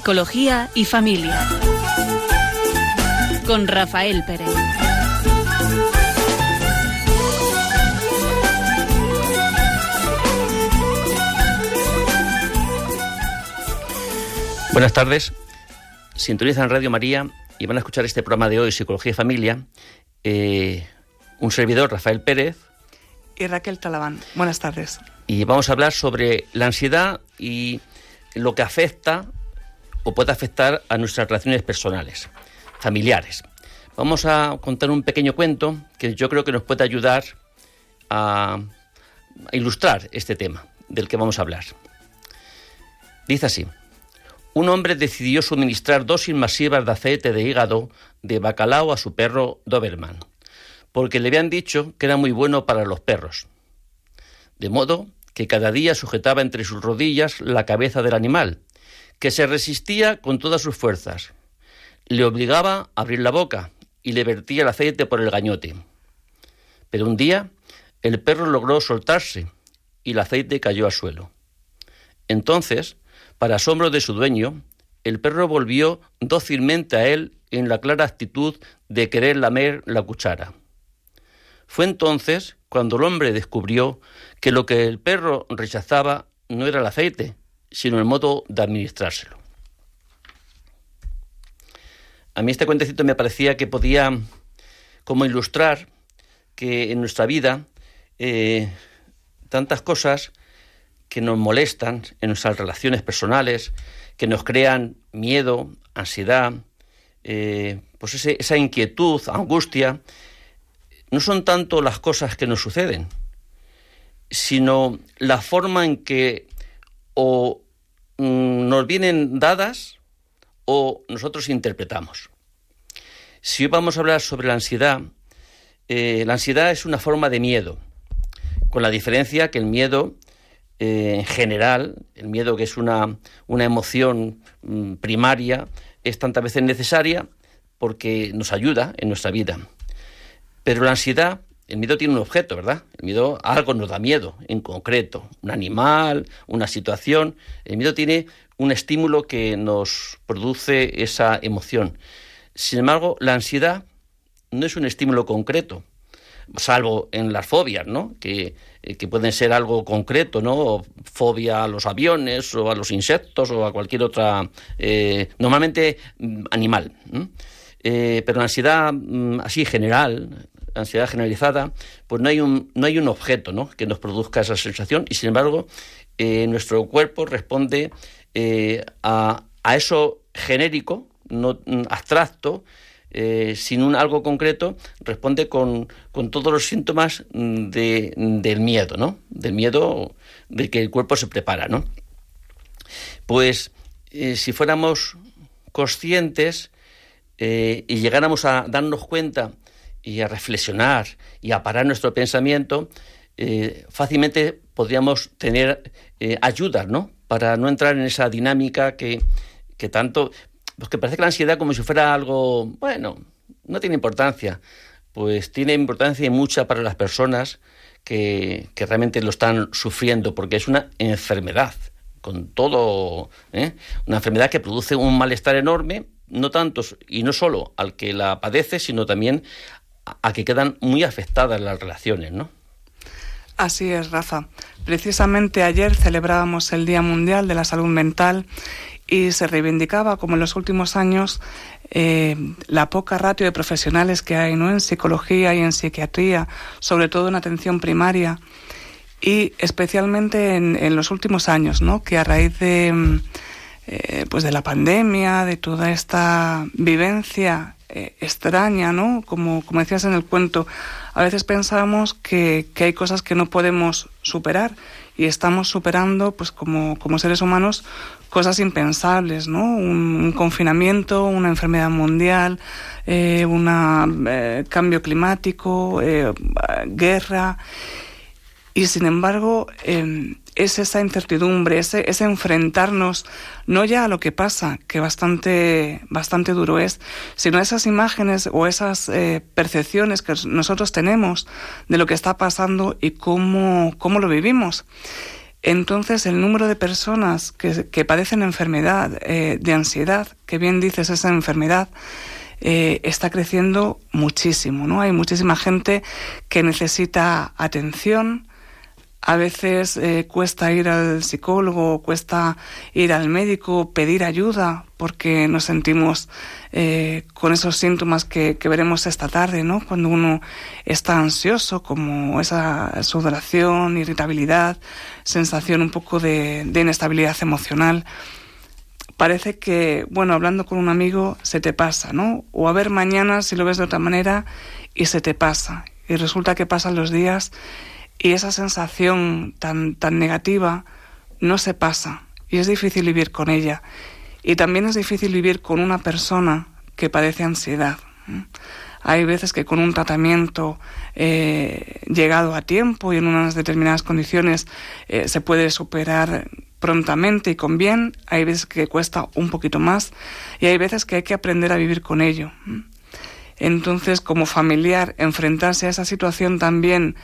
Psicología y familia. Con Rafael Pérez. Buenas tardes. Sintonizan Radio María y van a escuchar este programa de hoy, Psicología y Familia. Eh, un servidor, Rafael Pérez. Y Raquel Talabán. Buenas tardes. Y vamos a hablar sobre la ansiedad y lo que afecta o puede afectar a nuestras relaciones personales, familiares. Vamos a contar un pequeño cuento que yo creo que nos puede ayudar a, ilustrar este tema del que vamos a hablar. Dice así, un hombre decidió suministrar dosis masivas de aceite de hígado de bacalao a su perro Doberman, porque le habían dicho que era muy bueno para los perros. De modo que cada día sujetaba entre sus rodillas la cabeza del animal, que se resistía con todas sus fuerzas. Le obligaba a abrir la boca y le vertía el aceite por el gañote. Pero un día el perro logró soltarse y el aceite cayó al suelo. Entonces, para asombro de su dueño, el perro volvió dócilmente a él en la clara actitud de querer lamer la cuchara. Fue entonces cuando el hombre descubrió que lo que el perro rechazaba no era el aceite, sino el modo de administrárselo. A mí este cuentecito me parecía que podía como ilustrar que en nuestra vida eh, tantas cosas que nos molestan en nuestras relaciones personales, que nos crean miedo, ansiedad, eh, pues esa inquietud, angustia, no son tanto las cosas que nos suceden, sino la forma en que o mm, nos vienen dadas o nosotros interpretamos. Si vamos a hablar sobre la ansiedad, eh, la ansiedad es una forma de miedo, con la diferencia que el miedo eh, en general, el miedo que es una, una emoción mm, primaria, es tantas veces necesaria porque nos ayuda en nuestra vida. Pero la ansiedad el miedo tiene un objeto, ¿verdad? El miedo algo nos da miedo, en concreto, un animal, una situación. El miedo tiene un estímulo que nos produce esa emoción. Sin embargo, la ansiedad no es un estímulo concreto, salvo en las fobias, ¿no? Que, eh, que pueden ser algo concreto, ¿no? Fobia a los aviones o a los insectos o a cualquier otra, eh, normalmente mm, animal. Eh, pero la ansiedad mm, así general, ansiedad generalizada, pues no hay un, no hay un objeto ¿no? que nos produzca esa sensación y sin embargo eh, nuestro cuerpo responde eh, a, a, eso genérico, no mm, abstracto, eh, sin un algo concreto, responde con, con todos los síntomas de, del miedo, ¿no? Del miedo de que el cuerpo se prepara, ¿no? Pues si fuéramos conscientes y llegáramos a darnos cuenta y a reflexionar y a parar nuestro pensamiento, eh, fácilmente podríamos tener eh, ¿no? Para no entrar en esa dinámica que, que tanto... Pues que parece que la ansiedad como si fuera algo, bueno, no tiene importancia. Pues tiene importancia y mucha para las personas que, que realmente lo están sufriendo, porque es una enfermedad, con todo, ¿eh? una enfermedad que produce un malestar enorme, no tanto y no solo al que la padece, sino también a que quedan muy afectadas las relaciones, ¿no? Así es, Rafa. Precisamente ayer celebrábamos el Día Mundial de la Salud Mental y se reivindicaba, como en los últimos años, eh, la poca ratio de profesionales que hay ¿no? en psicología y en psiquiatría, sobre todo en atención primaria, y especialmente en, los últimos años, ¿no? que a raíz de, eh, pues de la pandemia, de toda esta vivencia eh, extraña, ¿no? Como, como decías en el cuento, a veces pensamos que, que, hay cosas que no podemos superar y estamos superando, pues como, como seres humanos, cosas impensables, ¿no? Un, confinamiento, una enfermedad mundial, eh, un eh, cambio climático, guerra. Y sin embargo, em, es esa incertidumbre, ese, ese, enfrentarnos no ya a lo que pasa, que bastante, bastante duro es, sino a esas imágenes o esas eh, percepciones que nosotros tenemos de lo que está pasando y cómo, cómo lo vivimos. Entonces, el número de personas que, que padecen enfermedad eh, de ansiedad, que bien dices esa enfermedad, eh, está creciendo muchísimo, ¿no? Hay muchísima gente que necesita atención, a veces eh, cuesta ir al psicólogo, cuesta ir al médico, pedir ayuda, porque nos sentimos eh, con esos síntomas que, veremos esta tarde, ¿no? Cuando uno está ansioso, como esa sudoración, irritabilidad, sensación un poco de, de inestabilidad emocional. Parece que, bueno, hablando con un amigo se te pasa, ¿no? O a ver mañana si lo ves de otra manera y se te pasa. Y resulta que pasan los días y esa sensación tan, tan negativa no se pasa y es difícil vivir con ella. Y también es difícil vivir con una persona que padece ansiedad. Hay veces que con un tratamiento eh, llegado a tiempo y en unas determinadas condiciones eh, se puede superar prontamente y con bien, hay veces que cuesta un poquito más y hay veces que hay que aprender a vivir con ello. Entonces, como familiar, enfrentarse a esa situación también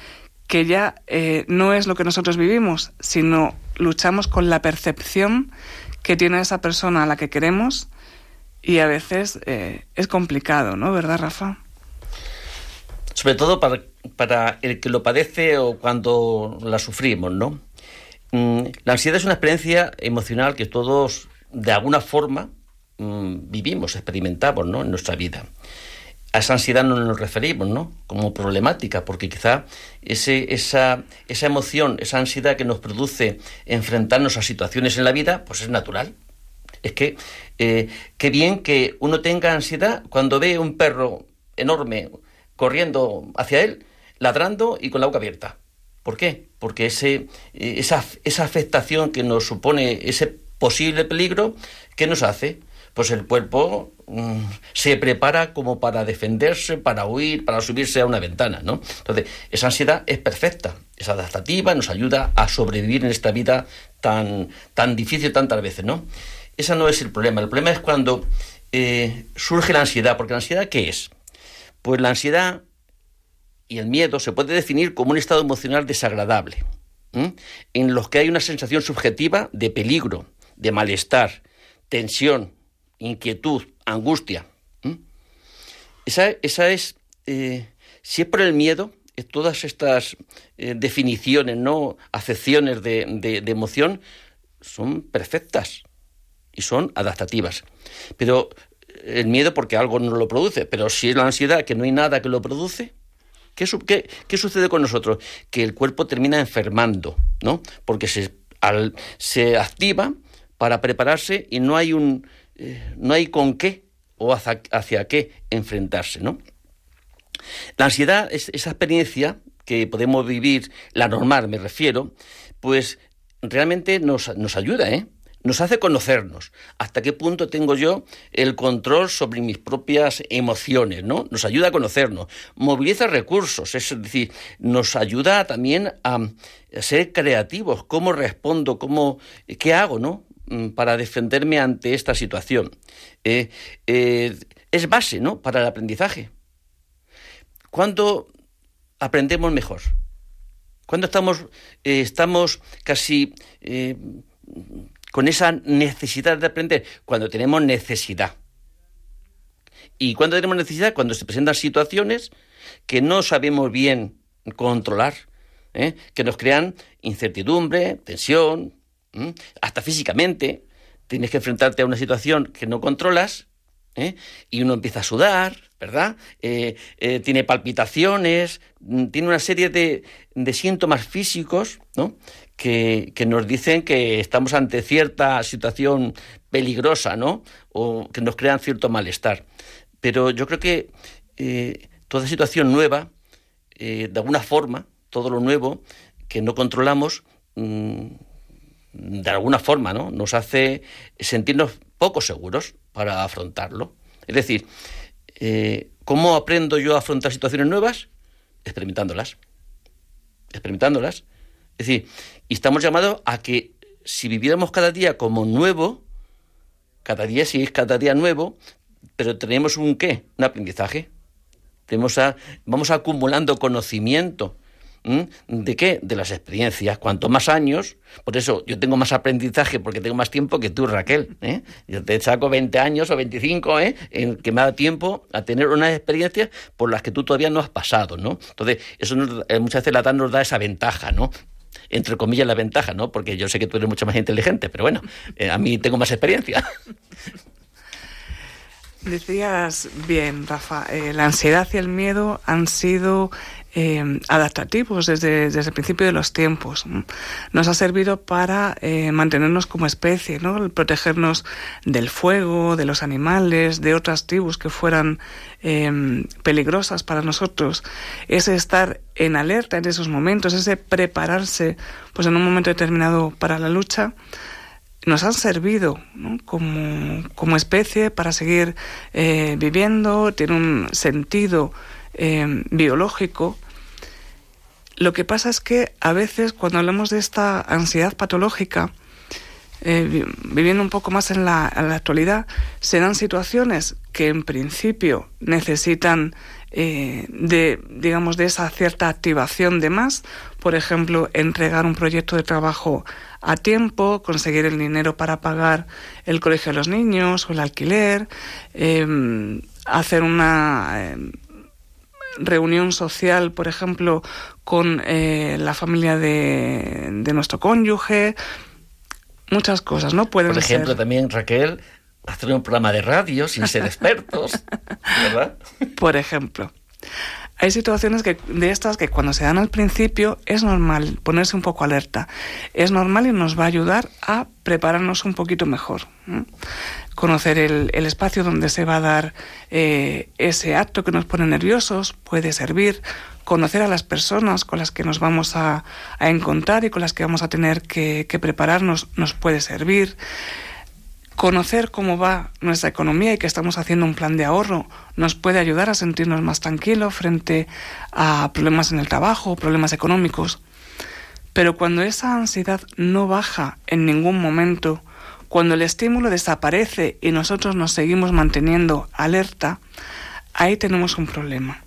que ya eh, no es lo que nosotros vivimos, sino luchamos con la percepción que tiene esa persona a la que queremos y a veces eh, es complicado, ¿no? ¿Verdad, Rafa? Sobre todo para, para el que lo padece o cuando la sufrimos, ¿no? Mm, la ansiedad es una experiencia emocional que todos, de alguna forma, mm, vivimos, experimentamos, ¿no? En nuestra vida a esa ansiedad no nos referimos, ¿no? Como problemática, porque quizá ese, esa, esa emoción, esa ansiedad que nos produce enfrentarnos a situaciones en la vida, pues es natural. Es que eh, qué bien que uno tenga ansiedad cuando ve un perro enorme corriendo hacia él, ladrando y con la boca abierta. ¿Por qué? Porque ese, eh, esa, esa afectación que nos supone ese posible peligro, ¿qué nos hace? Pues el cuerpo mm, se prepara como para defenderse, para huir, para subirse a una ventana, ¿no? Entonces, esa ansiedad es perfecta, es adaptativa, nos ayuda a sobrevivir en esta vida tan, tan difícil tantas veces, ¿no? Ese no es el problema, el problema es cuando eh, surge la ansiedad, porque la ansiedad, ¿qué es? Pues la ansiedad y el miedo se puede definir como un estado emocional desagradable, en los que hay una sensación subjetiva de peligro, de malestar, tensión, inquietud, angustia. Esa, esa, es, eh, si es por el miedo, eh, todas estas eh, definiciones, ¿no? acepciones de, de, emoción, son perfectas y son adaptativas. Pero el miedo porque algo no lo produce, pero si es la ansiedad que no hay nada que lo produce, ¿qué, qué, qué sucede con nosotros? Que el cuerpo termina enfermando, ¿no? Porque se, al, se activa para prepararse y no hay un, eh, no hay con qué o hacia, qué enfrentarse, ¿no? La ansiedad es esa experiencia que podemos vivir, la normal me refiero, pues realmente nos, nos ayuda, ¿eh? nos hace conocernos hasta qué punto tengo yo el control sobre mis propias emociones, ¿no? Nos ayuda a conocernos, moviliza recursos, es decir, nos ayuda también a ser creativos, cómo respondo, cómo qué hago, ¿no? Mm, para defenderme ante esta situación. Eh, eh, es base, ¿no? Para el aprendizaje. ¿Cuándo aprendemos mejor? ¿Cuándo estamos, eh, estamos casi con esa necesidad de aprender? Cuando tenemos necesidad. ¿Y cuándo tenemos necesidad? Cuando se presentan situaciones que no sabemos bien controlar, que nos crean incertidumbre, tensión, hasta físicamente, tienes que enfrentarte a una situación que no controlas ¿eh? y uno empieza a sudar, ¿verdad? Eh, eh, tiene palpitaciones, mm, tiene una serie de, síntomas físicos ¿no? que, nos dicen que estamos ante cierta situación peligrosa, ¿no? O que nos crean cierto malestar. Pero yo creo que toda situación nueva, de alguna forma, todo lo nuevo que no controlamos, mm, de alguna forma, ¿no? Nos hace sentirnos poco seguros para afrontarlo. Es decir, eh, ¿cómo aprendo yo a afrontar situaciones nuevas? Experimentándolas. Experimentándolas. Es decir, y estamos llamados a que si viviéramos cada día como nuevo, cada día sí es cada día nuevo, pero tenemos un qué, un aprendizaje. Tenemos a, vamos acumulando conocimiento ¿De qué? De las experiencias. Cuanto más años, por eso yo tengo más aprendizaje porque tengo más tiempo que tú, Raquel. ¿eh? Yo te saco 20 años o 25, ¿eh? en que me da tiempo a tener unas experiencias por las que tú todavía no has pasado, ¿no? Entonces, eso eh, muchas veces la edad nos da esa ventaja, ¿no? entre comillas, la ventaja, ¿no? Porque yo sé que tú eres mucho más inteligente, pero bueno, eh, a mí tengo más experiencia. Decías bien, Rafa, eh, la ansiedad y el miedo han sido eh, adaptativos desde, desde, el principio de los tiempos. Nos ha servido para eh, mantenernos como especie, ¿no? protegernos del fuego, de los animales, de otras tribus que fueran eh, peligrosas para nosotros. Ese estar en alerta en esos momentos, ese prepararse pues en un momento determinado para la lucha nos han servido como, como, especie para seguir eh, viviendo, tiene un sentido eh, biológico. Lo que pasa es que a veces cuando hablamos de esta ansiedad patológica, eh, viviendo un poco más en la, en la, actualidad, se dan situaciones que en principio necesitan de, digamos, de esa cierta activación de más, por ejemplo, entregar un proyecto de trabajo a tiempo, conseguir el dinero para pagar el colegio de los niños o el alquiler, em, hacer una em, reunión social, por ejemplo, con eh, la familia de, de, nuestro cónyuge, muchas cosas, ¿no? Pueden por ejemplo, también, Raquel, hacer un programa de radio sin ser expertos, ¿verdad? Por ejemplo hay situaciones que, de estas que cuando se dan al principio es normal ponerse un poco alerta. Es normal y nos va a ayudar a prepararnos un poquito mejor. Conocer el, el, espacio donde se va a dar eh, ese acto que nos pone nerviosos puede servir. Conocer a las personas con las que nos vamos a, a encontrar y con las que vamos a tener que, que prepararnos nos puede servir conocer cómo va nuestra economía y que estamos haciendo un plan de ahorro nos puede ayudar a sentirnos más tranquilos frente a problemas en el trabajo, problemas económicos. Pero cuando esa ansiedad no baja en ningún momento, cuando el estímulo desaparece y nosotros nos seguimos manteniendo alerta, ahí tenemos un problema.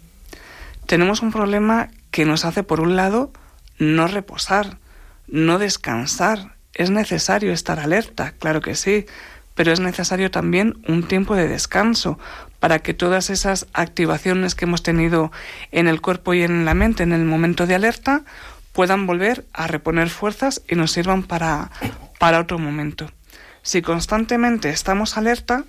Tenemos un problema que nos hace, por un lado, no reposar, no descansar. Es necesario estar alerta, claro que sí, pero es necesario también un tiempo de descanso para que todas esas activaciones que hemos tenido en el cuerpo y en la mente en el momento de alerta puedan volver a reponer fuerzas y nos sirvan para, para otro momento. Si constantemente estamos alerta,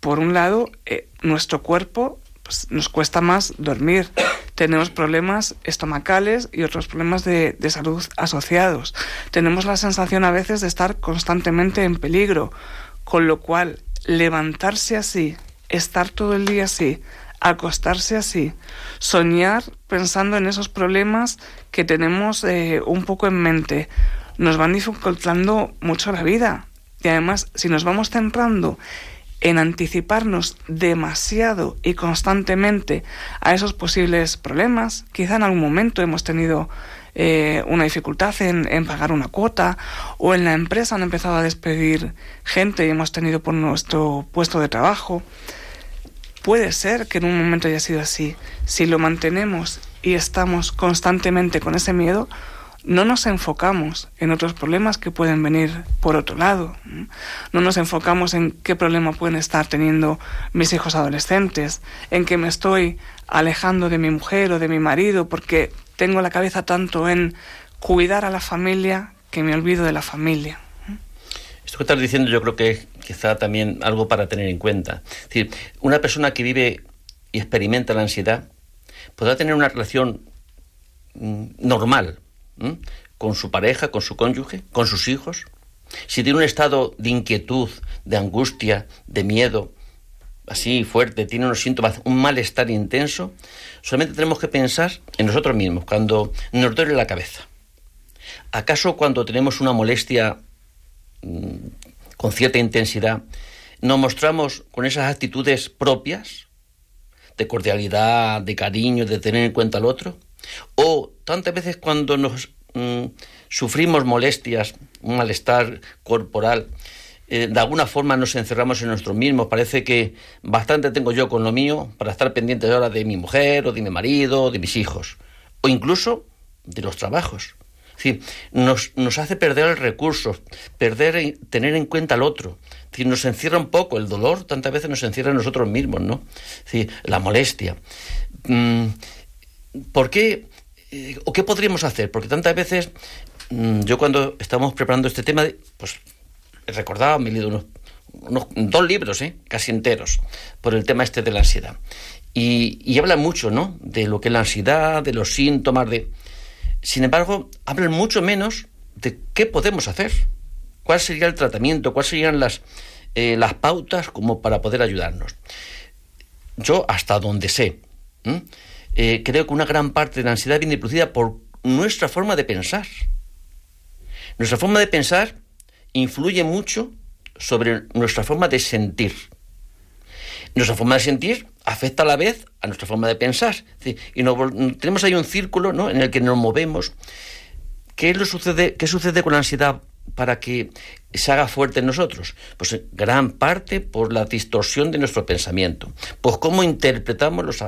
por un lado, eh, nuestro cuerpo pues, nos cuesta más dormir, tenemos problemas estomacales y otros problemas de, de, salud asociados. Tenemos la sensación a veces de estar constantemente en peligro. Con lo cual, levantarse así, estar todo el día así, acostarse así, soñar pensando en esos problemas que tenemos eh, un poco en mente, nos van dificultando mucho la vida. Y además, si nos vamos centrando en anticiparnos demasiado y constantemente a esos posibles problemas, quizá en algún momento hemos tenido eh, una dificultad en, pagar una cuota o en la empresa han empezado a despedir gente y hemos tenido por nuestro puesto de trabajo. Puede ser que en un momento haya sido así. Si lo mantenemos y estamos constantemente con ese miedo, no nos enfocamos en otros problemas que pueden venir por otro lado. No nos enfocamos en qué problema pueden estar teniendo mis hijos adolescentes, en que me estoy alejando de mi mujer o de mi marido porque tengo la cabeza tanto en cuidar a la familia que me olvido de la familia. Esto que estás diciendo yo creo que es quizá también algo para tener en cuenta. Es decir, una persona que vive y experimenta la ansiedad podrá tener una relación mm, con su pareja, con su cónyuge, con sus hijos. Si tiene un estado de inquietud, de angustia, de miedo, así fuerte, tiene unos síntomas, un malestar intenso, solamente tenemos que pensar en nosotros mismos, cuando nos duele la cabeza. ¿Acaso cuando tenemos una molestia mm, con cierta intensidad, nos mostramos con esas actitudes propias de cordialidad, de cariño, de tener en cuenta al otro? ¿O tantas veces cuando nos mm, sufrimos molestias, un malestar corporal, eh, de alguna forma nos encerramos en nosotros mismos. Parece que bastante tengo yo con lo mío para estar pendiente ahora de mi mujer o de mi marido o de mis hijos. O incluso de los trabajos. Es nos, hace perder el recurso, perder, tener en cuenta al otro. Es nos encierra un poco el dolor, tantas veces nos encierra en nosotros mismos, ¿no? Es la molestia. Mm, ¿Por qué? Eh, ¿O qué podríamos hacer? Porque tantas veces, mm, yo cuando estamos preparando este tema, pues he recordado, me he leído unos, dos libros, ¿eh? casi enteros, por el tema este de la ansiedad. Y, y habla mucho, ¿no? De lo que es la ansiedad, de los síntomas, de... Sin embargo, hablan mucho menos de qué podemos hacer, cuál sería el tratamiento, cuáles serían las, eh, las pautas como para poder ayudarnos. Yo, hasta donde sé, creo que una gran parte de la ansiedad viene producida por nuestra forma de pensar. Nuestra forma de pensar influye mucho sobre nuestra forma de sentir. Nuestra forma de sentir afecta a la vez a nuestra forma de pensar. Y tenemos ahí un círculo ¿no? en el que nos movemos. ¿Qué, sucede, ¿Qué sucede con la ansiedad para que se haga fuerte en nosotros? Pues gran parte por la distorsión de nuestro pensamiento. Pues cómo interpretamos los,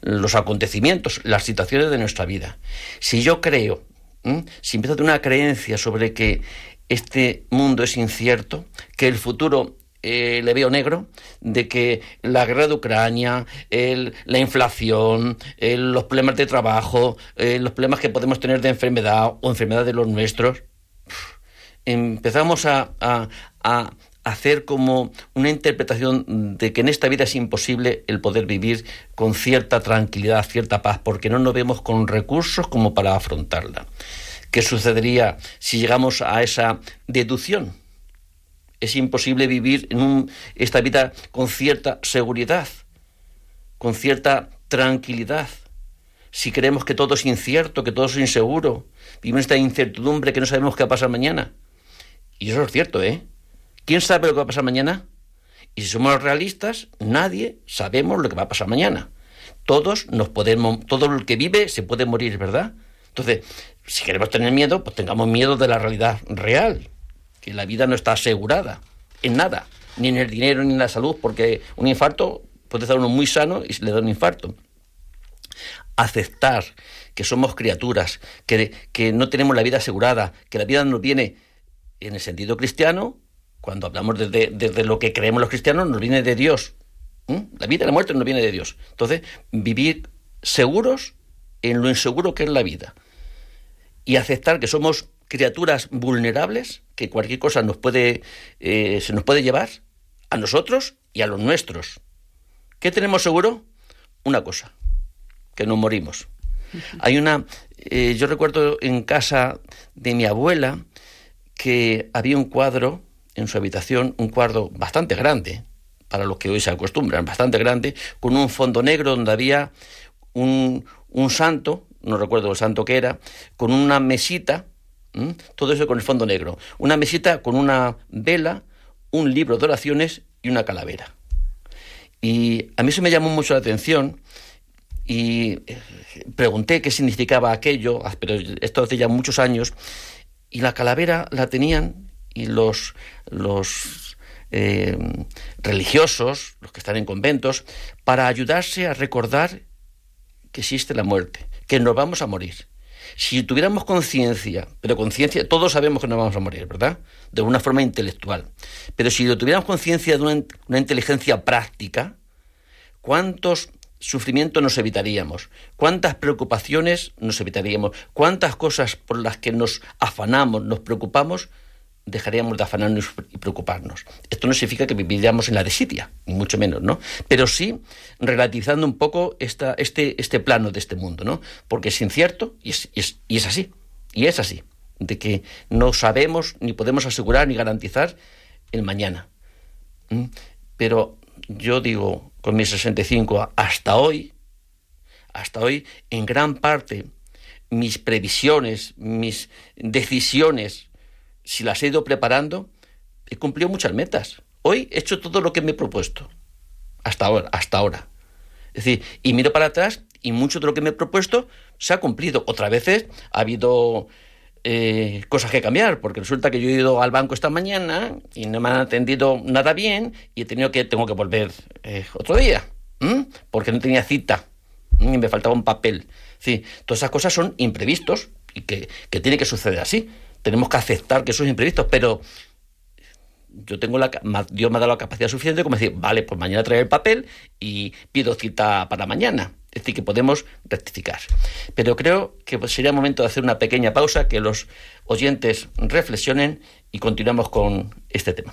los acontecimientos, las situaciones de nuestra vida. Si yo creo, si empiezo a tener una creencia sobre que este mundo es incierto, que el futuro eh, le veo negro de que la guerra de Ucrania, la inflación, los problemas de trabajo, eh, los problemas que podemos tener de enfermedad o enfermedad de los nuestros, empezamos a, hacer como una interpretación de que en esta vida es imposible el poder vivir con cierta tranquilidad, cierta paz, porque no nos vemos con recursos como para afrontarla. ¿Qué sucedería si llegamos a esa deducción? es imposible vivir en esta vida con cierta seguridad, con cierta tranquilidad. Si creemos que todo es incierto, que todo es inseguro, vivimos esta incertidumbre que no sabemos qué va a pasar mañana. Y eso es cierto, ¿eh? ¿Quién sabe lo que va a pasar mañana? Y si somos realistas, nadie sabemos lo que va a pasar mañana. Todos nos podemos, todo el que vive se puede morir, ¿verdad? Entonces, si queremos tener miedo, pues tengamos miedo de la realidad real, que la vida no está asegurada en nada, ni en el dinero ni en la salud, porque un infarto puede estar uno muy sano y se le da un infarto. Aceptar que somos criaturas, que, que no tenemos la vida asegurada, que la vida nos viene en el sentido cristiano, cuando hablamos desde, lo que creemos los cristianos, nos viene de Dios. La vida y la muerte nos viene de Dios. Entonces, vivir seguros en lo inseguro que es la vida. Y aceptar que somos criaturas vulnerables que cualquier cosa nos puede, eh, se nos puede llevar a nosotros y a los nuestros. ¿Qué tenemos seguro? Una cosa, que nos morimos. Hay una, eh, yo recuerdo en casa de mi abuela que había un cuadro en su habitación, un cuadro bastante grande, para los que hoy se acostumbran, bastante grande, con un fondo negro donde había un, un santo, no recuerdo el santo que era, con una mesita. Todo eso con el fondo negro. Una mesita con una vela, un libro de oraciones y una calavera. Y a mí se me llamó mucho la atención y eh, pregunté qué significaba aquello, pero esto hace ya muchos años, y la calavera la tenían y los, los eh, religiosos, los que están en conventos, para ayudarse a recordar que existe la muerte, que nos vamos a morir. Si tuviéramos conciencia, pero conciencia, todos sabemos que no vamos a morir, ¿verdad? De una forma intelectual. Pero si tuviéramos conciencia de una, inteligencia práctica, ¿cuántos sufrimientos nos evitaríamos? ¿Cuántas preocupaciones nos evitaríamos? ¿Cuántas cosas por las que nos afanamos, nos preocupamos, dejaríamos de afanarnos y preocuparnos. Esto no significa que viviríamos en la desidia, ni mucho menos, ¿no? Pero sí relativizando un poco esta, este, este plano de este mundo, ¿no? Porque es incierto y es, y es, así, y es así, de que no sabemos ni podemos asegurar ni garantizar el mañana. Pero yo digo, con mis 65 hasta hoy, hasta hoy, en gran parte, mis previsiones, mis decisiones, si las he ido preparando, he cumplido muchas metas. Hoy he hecho todo lo que me he propuesto. Hasta ahora, hasta ahora. Es decir, y miro para atrás y mucho de lo que me he propuesto se ha cumplido. Otras veces ha habido eh, cosas que cambiar, porque resulta que yo he ido al banco esta mañana y no me han atendido nada bien y he tenido que, tengo que volver eh, otro día, porque no tenía cita y me faltaba un papel. Sí, todas esas cosas son imprevistos y que, que tiene que suceder así. Tenemos que aceptar que son imprevistos, pero yo tengo la Dios me ha dado la capacidad suficiente como decir, vale, pues mañana traer el papel y pido cita para mañana. Es decir, que podemos rectificar. Pero creo que sería momento de hacer una pequeña pausa, que los oyentes reflexionen y continuamos con este tema.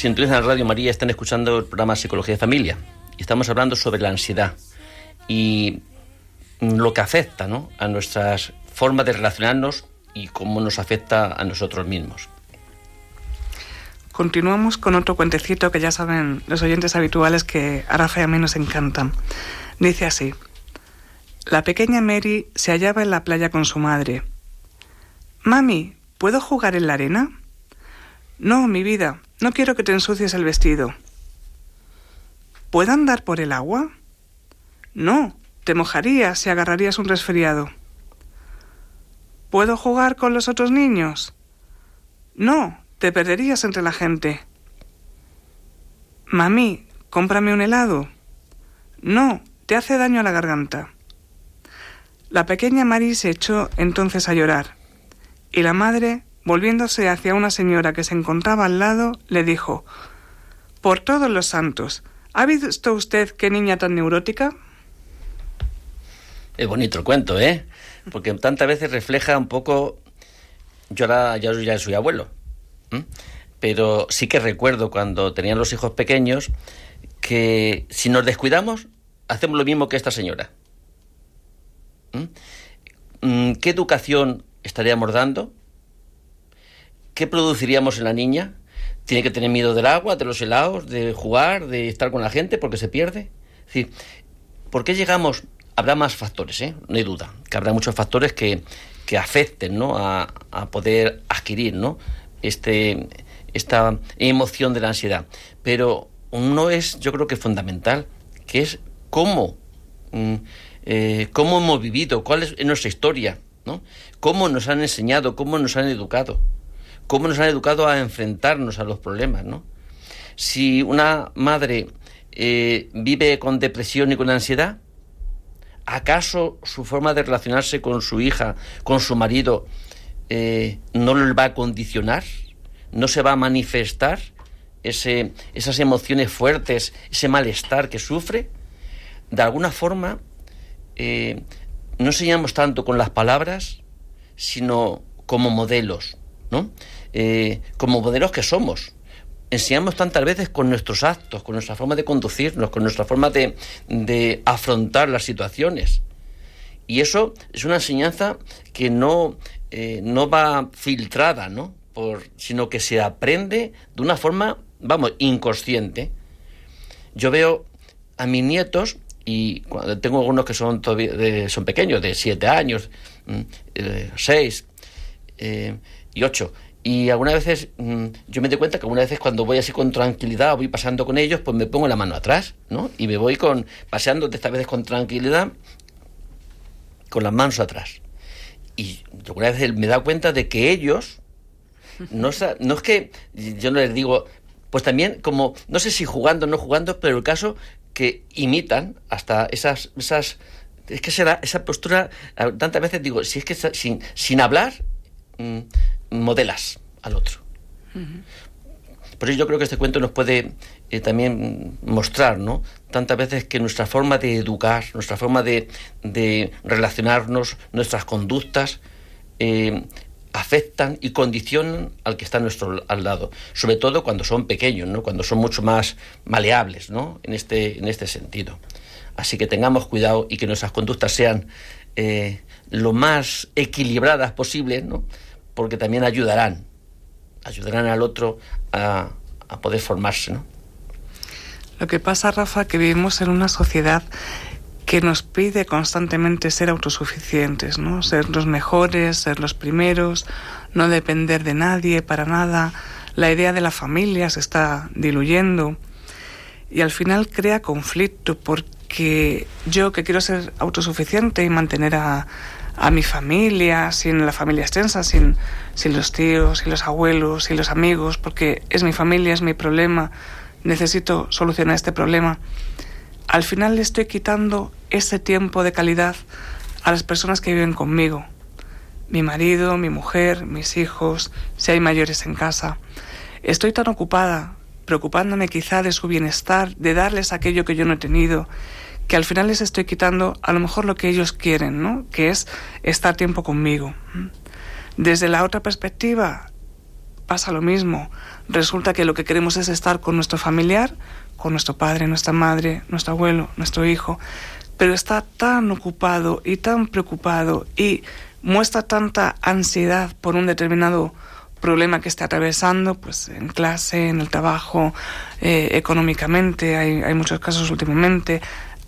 Si entran en Radio María, están escuchando el programa Psicología de Familia. Y estamos hablando sobre la ansiedad y lo que afecta a nuestras formas de relacionarnos y cómo nos afecta a nosotros mismos. Continuamos con otro cuentecito que ya saben los oyentes habituales que a Rafa y a mí nos encantan. Dice así: La pequeña Mary se hallaba en la playa con su madre. Mami, ¿puedo jugar en la arena? No, mi vida, no quiero que te ensucies el vestido. ¿Puedo andar por el agua? No, te mojarías y agarrarías un resfriado. ¿Puedo jugar con los otros niños? No, te perderías entre la gente. Mami, cómprame un helado. No, te hace daño a la garganta. La pequeña Mari se echó entonces a llorar, y la madre Volviéndose hacia una señora que se encontraba al lado, le dijo Por todos los santos, ¿ha visto usted qué niña tan neurótica? Es bonito el cuento, ¿eh? Porque tantas veces refleja un poco. Yo ahora ya, soy abuelo. Pero sí que recuerdo cuando tenían los hijos pequeños que si nos descuidamos, hacemos lo mismo que esta señora. ¿Qué educación estaríamos dando ¿qué produciríamos en la niña? ¿Tiene que tener miedo del agua, de los helados, de jugar, de estar con la gente porque se pierde? Es decir, ¿Por qué llegamos? Habrá más factores, ¿eh? no hay duda, que habrá muchos factores que, que afecten ¿no? a, a poder adquirir ¿no? este, esta emoción de la ansiedad. Pero uno es, yo creo que fundamental, que es cómo, mm, eh, cómo hemos vivido, cuál es nuestra historia, ¿no? cómo nos han enseñado, cómo nos han educado, cómo nos han educado a enfrentarnos a los problemas. ¿no? Si una madre eh, vive con depresión y con ansiedad, ¿acaso su forma de relacionarse con su hija, con su marido, eh, no lo va a condicionar? ¿No se va a manifestar esas emociones fuertes, ese malestar que sufre? De alguna forma, eh, no enseñamos tanto con las palabras, sino como modelos, ¿no? Eh, como modelos que somos enseñamos tantas veces con nuestros actos, con nuestra forma de conducirnos, con nuestra forma de, de afrontar las situaciones. Y eso es una enseñanza que no, eh, no va filtrada, ¿no? Por, sino que se aprende de una forma, vamos, inconsciente. Yo veo a mis nietos, y tengo algunos que son, todavía, son pequeños, de siete años, mm, eh, y ocho, y algunas veces mm, yo me doy cuenta que algunas veces cuando voy así con tranquilidad voy pasando con ellos, pues me pongo la mano atrás, ¿no? Y me voy con paseando de esta vez con tranquilidad, con las manos atrás. Y algunas veces me da cuenta de que ellos, no, no es que yo no les digo, pues también como, no sé si jugando o no jugando, pero el caso que imitan hasta esas, esas es que será esa postura, tantas veces digo, si es que sin, sin hablar, modelas al otro. Por eso yo creo que este cuento nos puede eh, también mostrar, ¿no? Tantas veces que nuestra forma de educar, nuestra forma de, de relacionarnos, nuestras conductas, eh, afectan y condicionan al que está a nuestro al lado, sobre todo cuando son pequeños, ¿no? cuando son mucho más maleables ¿no? en, este, en este sentido. Así que tengamos cuidado y que nuestras conductas sean eh, lo más equilibradas posible, ¿no? Porque también ayudarán, ayudarán al otro a, poder formarse, ¿no? Lo que pasa, Rafa, que vivimos en una sociedad que nos pide constantemente ser autosuficientes, ¿no? Ser los mejores, ser los primeros, no depender de nadie para nada. La idea de la familia se está diluyendo y al final crea conflicto porque yo que quiero ser autosuficiente y mantener a, a mi familia, sin la familia extensa, sin, sin los tíos, sin los abuelos, sin los amigos, porque es mi familia, es mi problema, necesito solucionar este problema. Al final le estoy quitando ese tiempo de calidad a las personas que viven conmigo. Mi marido, mi mujer, mis hijos, si hay mayores en casa. Estoy tan ocupada, preocupándome quizá de su bienestar, de darles aquello que yo no he tenido, que al final les estoy quitando a lo mejor lo que ellos quieren, ¿no? Que es estar tiempo conmigo. Desde la otra perspectiva pasa lo mismo. Resulta que lo que queremos es estar con nuestro familiar, con nuestro padre, nuestra madre, nuestro abuelo, nuestro hijo, pero está tan ocupado y tan preocupado y muestra tanta ansiedad por un determinado problema que esté atravesando, pues en clase, en el trabajo, eh, económicamente, hay muchos casos últimamente,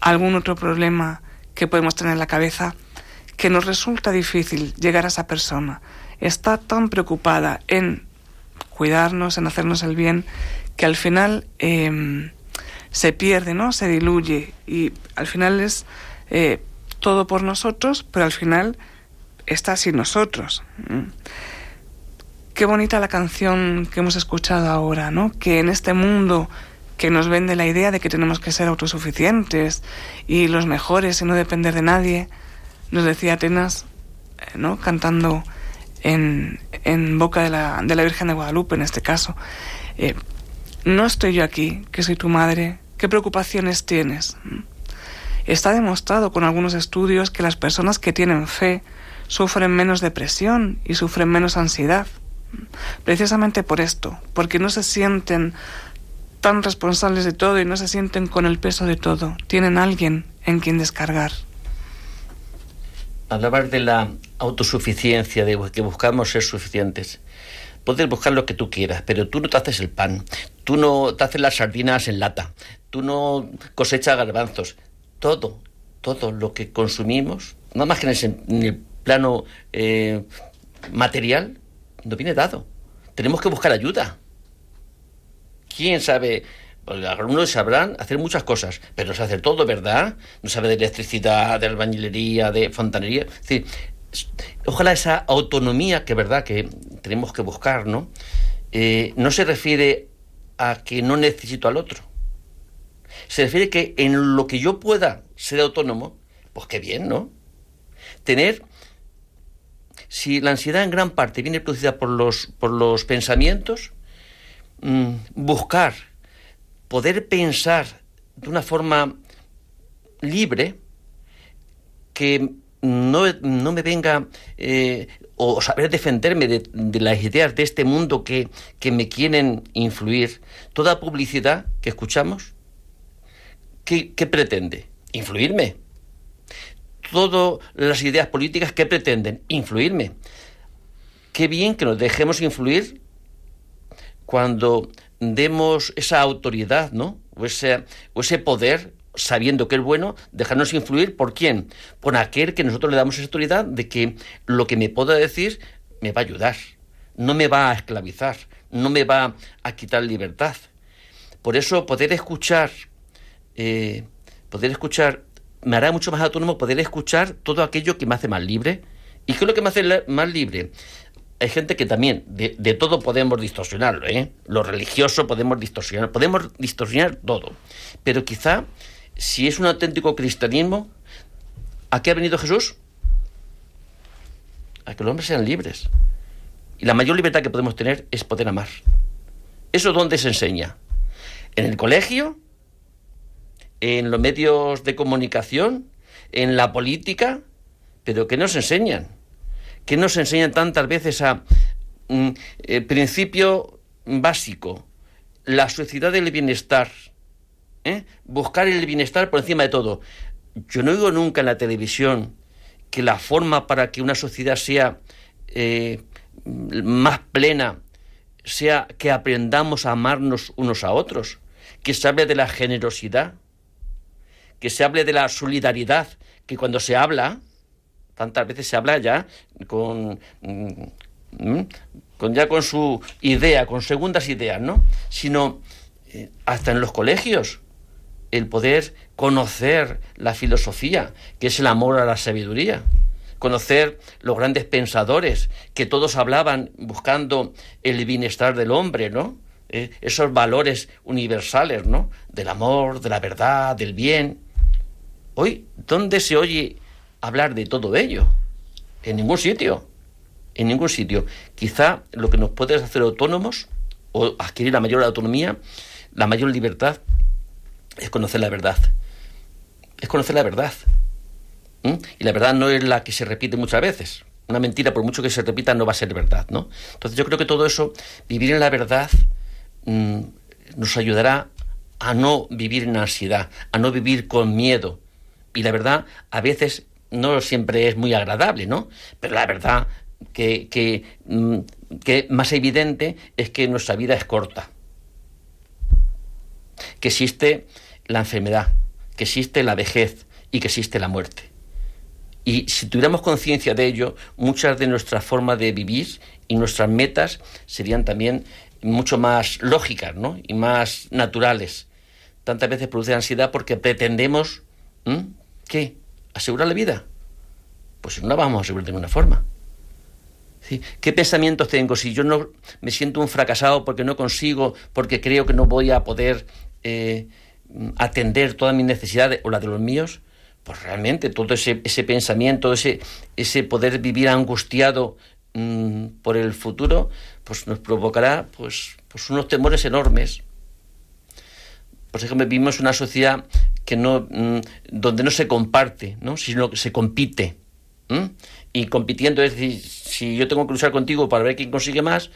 algún otro problema que podemos tener en la cabeza, que nos resulta difícil llegar a esa persona. Está tan preocupada en cuidarnos, en hacernos el bien, que al final em, se pierde, ¿no? Se diluye y al final es eh, todo por nosotros, pero al final está sin nosotros. Qué bonita la canción que hemos escuchado ahora, ¿no? Que en este mundo que nos vende la idea de que tenemos que ser autosuficientes y los mejores y no depender de nadie, nos decía Atenas, eh, ¿no? cantando en, en boca de la, de la, Virgen de Guadalupe en este caso, eh, no estoy yo aquí, que soy tu madre, ¿qué preocupaciones tienes? Está demostrado con algunos estudios que las personas que tienen fe sufren menos depresión y sufren menos ansiedad. Precisamente por esto, porque no se sienten tan responsables de todo y no se sienten con el peso de todo. Tienen alguien en quien descargar. Hablabas de la autosuficiencia, de que buscamos ser suficientes. Puedes buscar lo que tú quieras, pero tú no te haces el pan, tú no te haces las sardinas en lata, tú no cosechas garbanzos. Todo todo lo que consumimos, nada más que en el, plano eh, material, no viene dado. Tenemos que buscar ayuda. ¿Quién sabe? Pues algunos sabrán hacer muchas cosas, pero no sabe hacer todo, ¿verdad? No sabe de electricidad, de albañilería, de fontanería. Ojalá esa autonomía que verdad que tenemos que buscar, ¿no? Eh, no se refiere a que no necesito al otro. Se refiere que en lo que yo pueda ser autónomo, pues qué bien, ¿no? Tener, si la ansiedad en gran parte viene producida por los, por los pensamientos, mm, buscar, poder pensar de una forma libre, que no, me venga eh, o saber defenderme de, las ideas de este mundo que, me quieren influir. Toda publicidad que escuchamos, ¿qué, pretende? Influirme. Todas las ideas políticas, ¿qué pretenden? Influirme. Qué bien que nos dejemos influir cuando demos esa autoridad, ¿no? O ese, o ese poder sabiendo que es bueno, dejarnos influir por quién? Por aquel que nosotros le damos esa autoridad de que lo que me pueda decir me va a ayudar, no me va a esclavizar, no me va a quitar libertad. Por eso poder escuchar, eh, poder escuchar, me hará mucho más autónomo poder escuchar todo aquello que me hace más libre. ¿Y qué es lo que me hace más libre? Hay gente que también de, todo podemos distorsionarlo, ¿eh? Lo religioso podemos distorsionar, podemos distorsionar todo. Pero quizá si es un auténtico cristianismo, ¿a qué ha venido Jesús? A que los hombres sean libres. Y la mayor libertad que podemos tener es poder amar. ¿Eso dónde se enseña? ¿En el colegio? ¿En los medios de comunicación? ¿En la política? ¿Pero qué nos enseñan? ¿Qué nos enseñan tantas veces a mm, eh, principio básico? La sociedad del bienestar ¿eh? buscar el bienestar por encima de todo. Yo no digo nunca en la televisión que la forma para que una sociedad sea eh, más plena sea que aprendamos a amarnos unos a otros, que se hable de la generosidad, que se hable de la solidaridad, que cuando se habla, tantas veces se habla ya con, mm, con ya con su idea, con segundas ideas, ¿no? Sino eh, hasta en los colegios el poder conocer la filosofía, que es el amor a la sabiduría, conocer los grandes pensadores que todos hablaban buscando el bienestar del hombre, ¿no? Eh, esos valores universales, ¿no? Del amor, de la verdad, del bien. Hoy, ¿dónde se oye hablar de todo ello? En ningún sitio. En ningún sitio. Quizá lo que nos puede hacer autónomos o adquirir la mayor autonomía, la mayor libertad, es conocer la verdad. Es conocer la verdad. Y la verdad no es la que se repite muchas veces. Una mentira, por mucho que se repita, no va a ser verdad, ¿no? Entonces yo creo que todo eso, vivir en la verdad, mm, nos ayudará a no vivir en ansiedad, a no vivir con miedo. Y la verdad, a veces no siempre es muy agradable, ¿no? Pero la verdad que, mm, que más evidente es que nuestra vida es corta. Que existe la enfermedad, que existe la vejez y que existe la muerte. Y si tuviéramos conciencia de ello, muchas de nuestras formas de vivir y nuestras metas serían también mucho más lógicas ¿no? y más naturales. Tantas veces produce ansiedad porque pretendemos, ¿qué? ¿Asegurar la vida? Pues no la vamos a asegurar de ninguna forma. ¿Qué pensamientos tengo? Si yo no me siento un fracasado porque no consigo, porque creo que no voy a poder eh, atender todas mis necesidades o las de los míos, pues realmente todo ese, ese pensamiento, ese, poder vivir angustiado mm, por el futuro, pues nos provocará pues, pues unos temores enormes. Por ejemplo, vivimos una sociedad que no, mm, donde no se comparte, ¿no? sino que se compite. Y compitiendo, es decir, si yo tengo que luchar contigo para ver quién consigue más,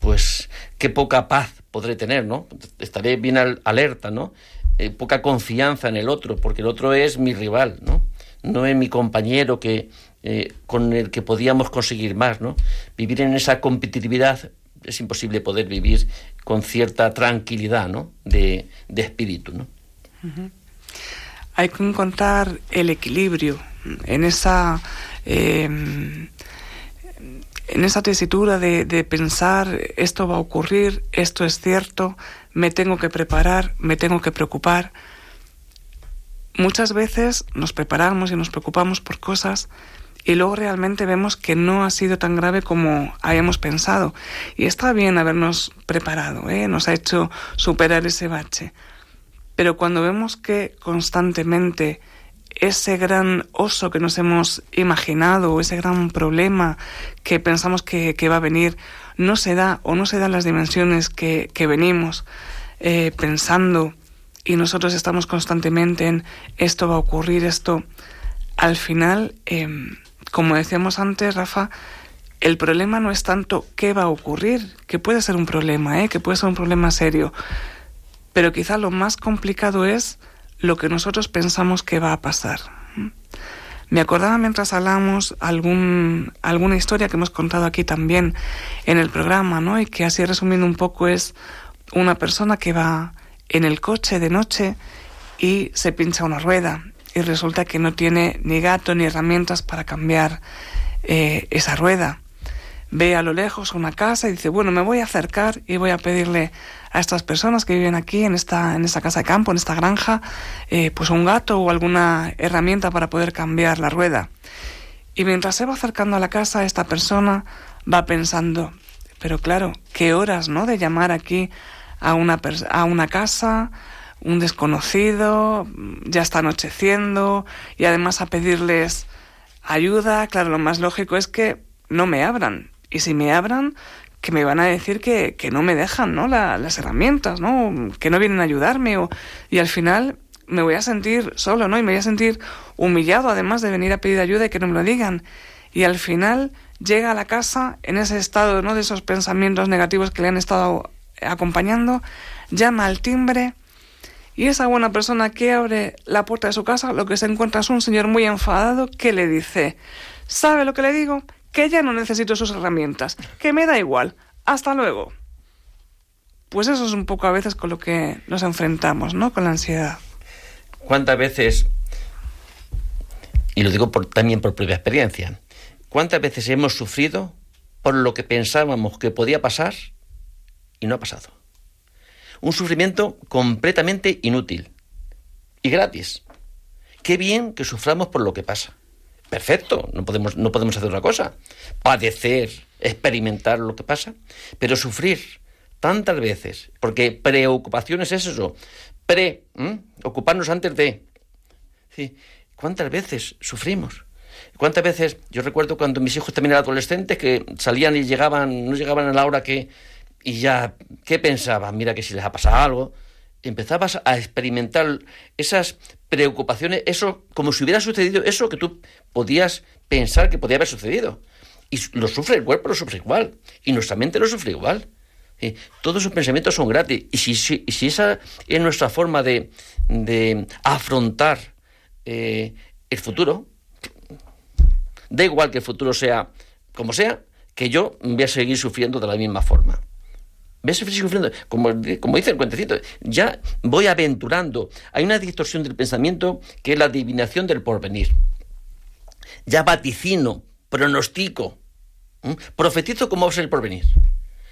pues qué poca paz podré tener, ¿no? Estaré bien alerta, ¿no? Eh, poca confianza en el otro, porque el otro es mi rival, ¿no? No es mi compañero que, eh, con el que podíamos conseguir más, ¿no? Vivir en esa competitividad es imposible poder vivir con cierta tranquilidad, ¿no? De, espíritu, ¿no? hay que encontrar el equilibrio en esa em, en esa tesitura de, de, pensar esto va a ocurrir, esto es cierto, me tengo que preparar, me tengo que preocupar. Muchas veces nos preparamos y nos preocupamos por cosas y luego realmente vemos que no ha sido tan grave como habíamos pensado. Y está bien habernos preparado, ¿eh? nos ha hecho superar ese bache. Pero cuando vemos que constantemente ese gran oso que nos hemos imaginado, ese gran problema que pensamos que, va a venir, no se da o no se dan las dimensiones que, venimos eh, pensando y nosotros estamos constantemente en esto va a ocurrir, esto, al final, em, como decíamos antes, Rafa, el problema no es tanto qué va a ocurrir, que puede ser un problema, ¿eh? que puede ser un problema serio, pero quizá lo más complicado es lo que nosotros pensamos que va a pasar. Me acordaba mientras hablábamos algún, alguna historia que hemos contado aquí también en el programa, ¿no? Y que así resumiendo un poco es una persona que va en el coche de noche y se pincha una rueda y resulta que no tiene ni gato ni herramientas para cambiar eh, esa rueda. Ve a lo lejos una casa y dice, bueno, me voy a acercar y voy a pedirle a estas personas que viven aquí en esta, en esta casa de campo, en esta granja, eh, pues un gato o alguna herramienta para poder cambiar la rueda. Y mientras se va acercando a la casa, esta persona va pensando, pero claro, qué horas, ¿no? De llamar aquí a una, a una casa, un desconocido, ya está anocheciendo, y además a pedirles ayuda, claro, lo más lógico es que no me abran. Y si me abran, que me van a decir que, que no me dejan, ¿no? las herramientas, ¿no? Que no vienen a ayudarme y al final me voy a sentir solo, ¿no? Y me voy a sentir humillado además de venir a pedir ayuda y que no me lo digan. Y al final llega a la casa en ese estado, ¿no? De esos pensamientos negativos que le han estado acompañando, llama al timbre y esa buena persona que abre la puerta de su casa lo que se encuentra es un señor muy enfadado que le dice, ¿sabe lo que le digo? que ya no necesito sus herramientas, que me da igual. Hasta luego. Pues eso es un poco a veces con lo que nos enfrentamos, ¿no? Con la ansiedad. ¿Cuántas veces, y lo digo por, también por propia experiencia, cuántas veces hemos sufrido por lo que pensábamos que podía pasar y no ha pasado? Un sufrimiento completamente inútil y gratis. Qué bien que suframos por lo que pasa. Perfecto, no podemos, no podemos hacer otra cosa. Padecer, experimentar lo que pasa, pero sufrir tantas veces, porque preocupación es eso, pre, ocuparnos antes de. ¿Cuántas veces sufrimos? ¿Cuántas veces? Yo recuerdo cuando mis hijos también eran adolescentes que salían y llegaban, no llegaban a la hora que. Y ya, ¿qué pensaban? Mira que si les ha pasado algo empezabas a experimentar esas preocupaciones, eso como si hubiera sucedido eso que tú podías pensar que podía haber sucedido. Y lo sufre el cuerpo, lo sufre igual. Y nuestra mente lo sufre igual. Todos esos pensamientos son gratis. Y si, si, esa es nuestra forma de, de afrontar eh, el futuro, da igual que el futuro sea como sea, que yo voy a seguir sufriendo de la misma forma. ¿Ves? sufriendo. Como, como dice el cuentecito, ya voy aventurando. Hay una distorsión del pensamiento que es la adivinación del porvenir. Ya vaticino, pronostico, profetizo cómo va a ser el porvenir.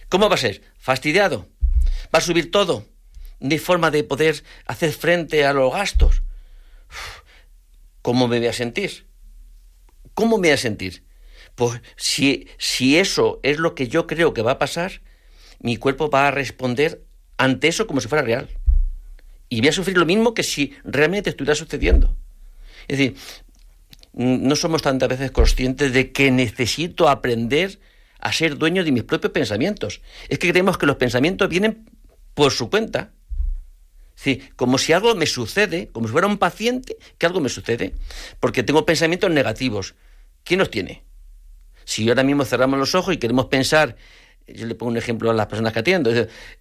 ¿Cómo va a ser? Fastidiado. Va a subir todo. No hay forma de poder hacer frente a los gastos. ¿Cómo me voy a sentir? ¿Cómo me voy a sentir? Pues si, si eso es lo que yo creo que va a pasar, mi cuerpo va a responder ante eso como si fuera real. Y voy a sufrir lo mismo que si realmente estuviera sucediendo. Es decir, no somos tantas veces conscientes de que necesito aprender a ser dueño de mis propios pensamientos. Es que creemos que los pensamientos vienen por su cuenta. Es como si algo me sucede, como si fuera un paciente, que algo me sucede, porque tengo pensamientos negativos. ¿Quién los tiene? Si ahora mismo cerramos los ojos y queremos pensar yo le pongo un ejemplo a las personas que atiendo.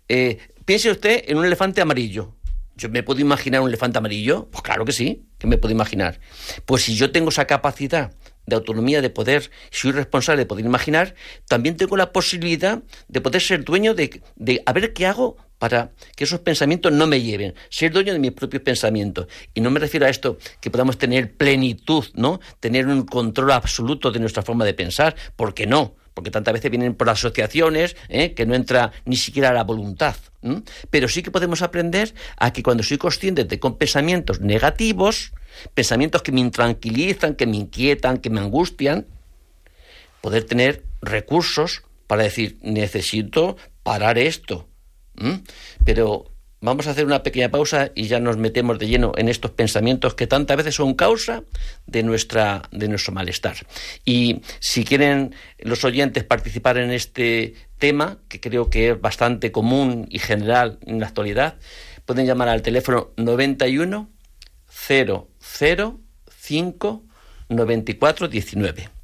Eh, piense usted en un elefante amarillo. ¿Yo me puedo imaginar un elefante amarillo? Pues claro que sí, que me puedo imaginar. Pues si yo tengo esa capacidad de autonomía, de poder, soy responsable de poder imaginar, también tengo la posibilidad de poder ser dueño de, de a ver qué hago para que esos pensamientos no me lleven, ser dueño de mis propios pensamientos. Y no me refiero a esto que podamos tener plenitud, ¿no? Tener un control absoluto de nuestra forma de pensar, porque no, porque tantas veces vienen por asociaciones ¿eh? que no entra ni siquiera la voluntad. Pero sí que podemos aprender a que cuando soy consciente de con pensamientos negativos, pensamientos que me intranquilizan, que me inquietan, que me angustian, poder tener recursos para decir, necesito parar esto. Pero vamos a hacer una pequeña pausa y ya nos metemos de lleno en estos pensamientos que tantas veces son causa de, nuestra, de nuestro malestar. Y si quieren los oyentes participar en este tema, que creo que es bastante común y general en la actualidad, pueden llamar al teléfono 91 005 94 19.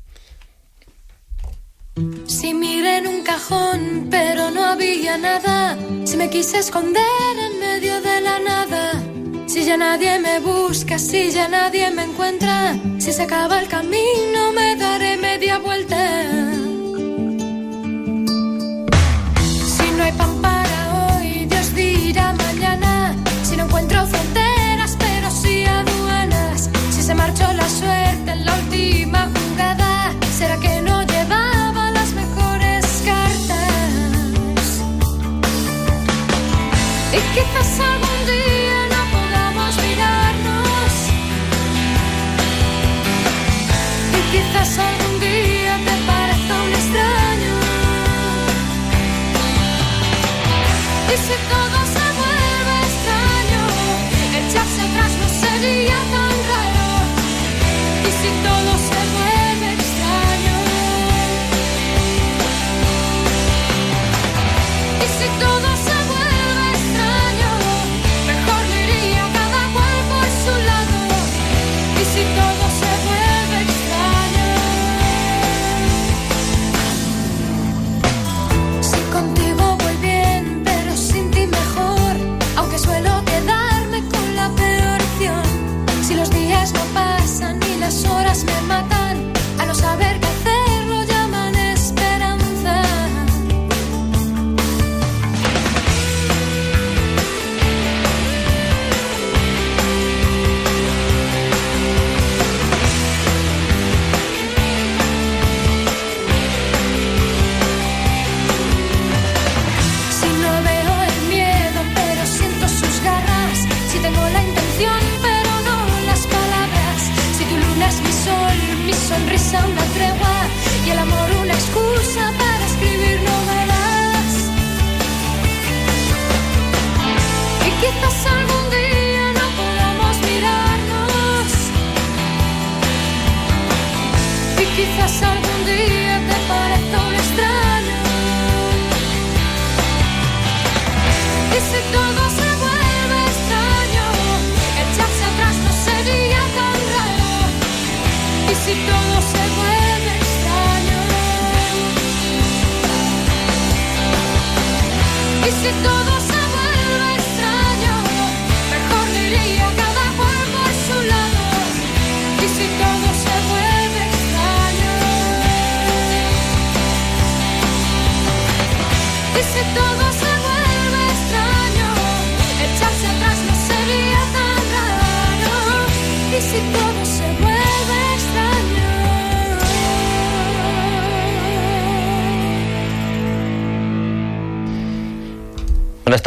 Si miré en un cajón, pero no había nada. Si me quise esconder en medio de la nada. Si ya nadie me busca, si ya nadie me encuentra. Si se acaba el camino, me daré media vuelta. Si no hay pan para hoy, Dios dirá mañana. Si no encuentro fronteras, pero sí aduanas. Si se marchó la suerte en la última jugada, ¿será que quizás algún día no podamos mirarnos. Y quizás algún día te parezca un extraño. Y si todo se vuelve extraño, echarse atrás no sería tan raro. Y si todo se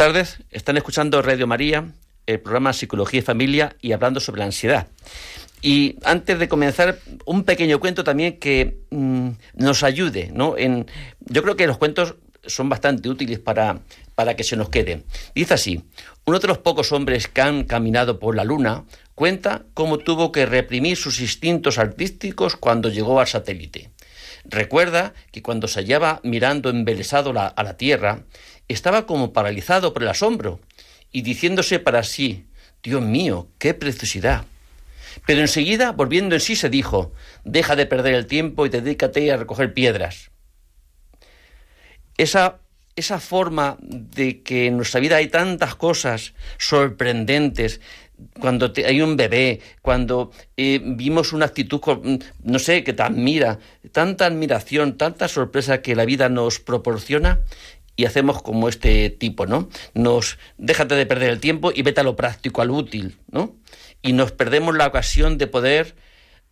tardes, están escuchando Radio María, el programa Psicología y Familia y hablando sobre la ansiedad. Y antes de comenzar, un pequeño cuento también que mm, nos ayude, ¿no? En, yo creo que los cuentos son bastante útiles para, para que se nos queden. Dice así, uno de los pocos hombres que han caminado por la luna cuenta cómo tuvo que reprimir sus instintos artísticos cuando llegó al satélite. Recuerda que cuando se hallaba mirando embelesado a la Tierra, estaba como paralizado por el asombro y diciéndose para sí, Dios mío, qué preciosidad. Pero enseguida, volviendo en sí, se dijo, deja de perder el tiempo y dedícate a recoger piedras. Esa, esa forma de que en nuestra vida hay tantas cosas sorprendentes, cuando hay un bebé, cuando eh, vimos una actitud, mm, no sé, que te admira, tanta admiración, tanta sorpresa que la vida nos proporciona, y hacemos como este tipo, ¿no? Nos déjate de perder el tiempo y vete a lo práctico, a lo útil, ¿no? Y nos perdemos la ocasión de poder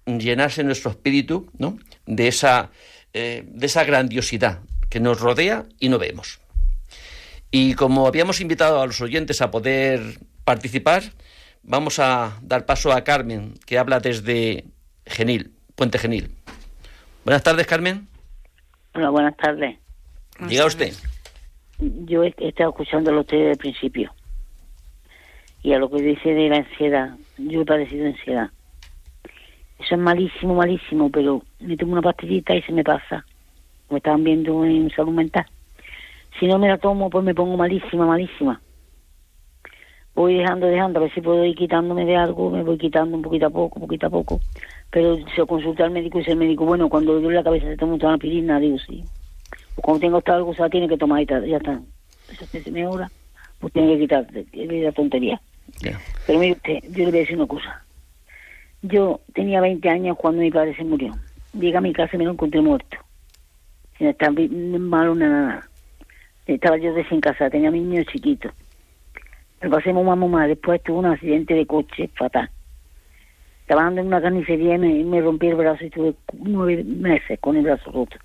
llenarse nuestro espíritu, ¿no? De esa, eh, de esa grandiosidad que nos rodea y no vemos. Y como habíamos invitado a los oyentes a poder participar, vamos a dar paso a Carmen, que habla desde Genil, Puente Genil. Buenas tardes, Carmen. Hola, buenas tardes. Diga usted. Yo he, estado escuchándolo usted desde el principio. Y a lo que dice de la ansiedad, yo he padecido ansiedad. Eso es malísimo, malísimo, pero me tomo una pastillita y se me pasa. Me estaban viendo en salud mental. Si no me la tomo, pues me pongo malísima, malísima. Voy dejando, dejando, a ver si puedo ir quitándome de algo, me voy quitando un poquito a poco, poquito a poco. Pero se consulta al médico y dice el médico, bueno, cuando le duele la cabeza se toma una aspirina, digo, sí. Cuando tengo algo se la tiene que tomar y tal, ya está. Eso se me hora, pues tiene que quitar, es la tontería. Pero mire usted, yo le voy a decir una cosa. Yo tenía 20 años cuando mi padre se murió. Llegué a mi casa y me lo encontré muerto. Sin estar malo ni nada. Estaba yo recién casada, tenía mi niño chiquito. Me pasé muy mal, muy mal. Después tuve un accidente de coche fatal. Trabajando en una carnicería y me, me rompí el brazo y estuve nueve meses con el brazo roto.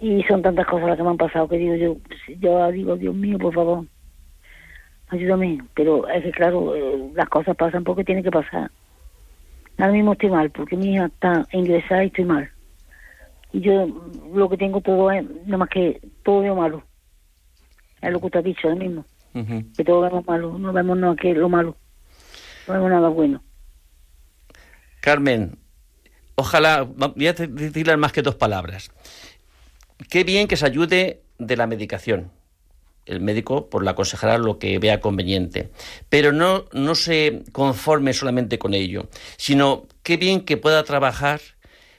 Y son tantas cosas las que me han pasado que digo yo, yo digo, Dios mío, por favor, ayúdame. Pero es que claro, eh, las cosas pasan porque tienen que pasar. Ahora mismo estoy mal porque mi hija está ingresada y estoy mal. Y yo mm, lo que tengo todo es, nada más que todo veo malo. Es lo que usted ha dicho ahora mismo, que todo vemos malo, no vemos nada que lo malo, no vemos nada bueno. Carmen, ojalá, voy a decirle más que dos palabras. Qué bien que se ayude de la medicación. El médico por la aconsejará lo que vea conveniente. Pero no, no se conforme solamente con ello, sino qué bien que pueda trabajar,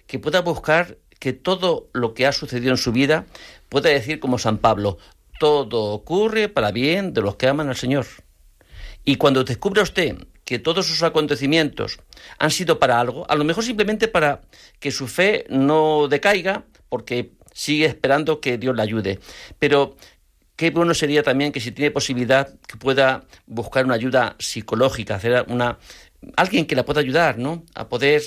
que pueda buscar que todo lo que ha sucedido en su vida pueda decir como San Pablo, todo ocurre para bien de los que aman al Señor. Y cuando descubre usted que todos sus acontecimientos han sido para algo, a lo mejor simplemente para que su fe no decaiga, porque sigue esperando que Dios le ayude. Pero qué bueno sería también que si tiene posibilidad que pueda buscar una ayuda psicológica, hacer una alguien que la pueda ayudar, ¿no? A poder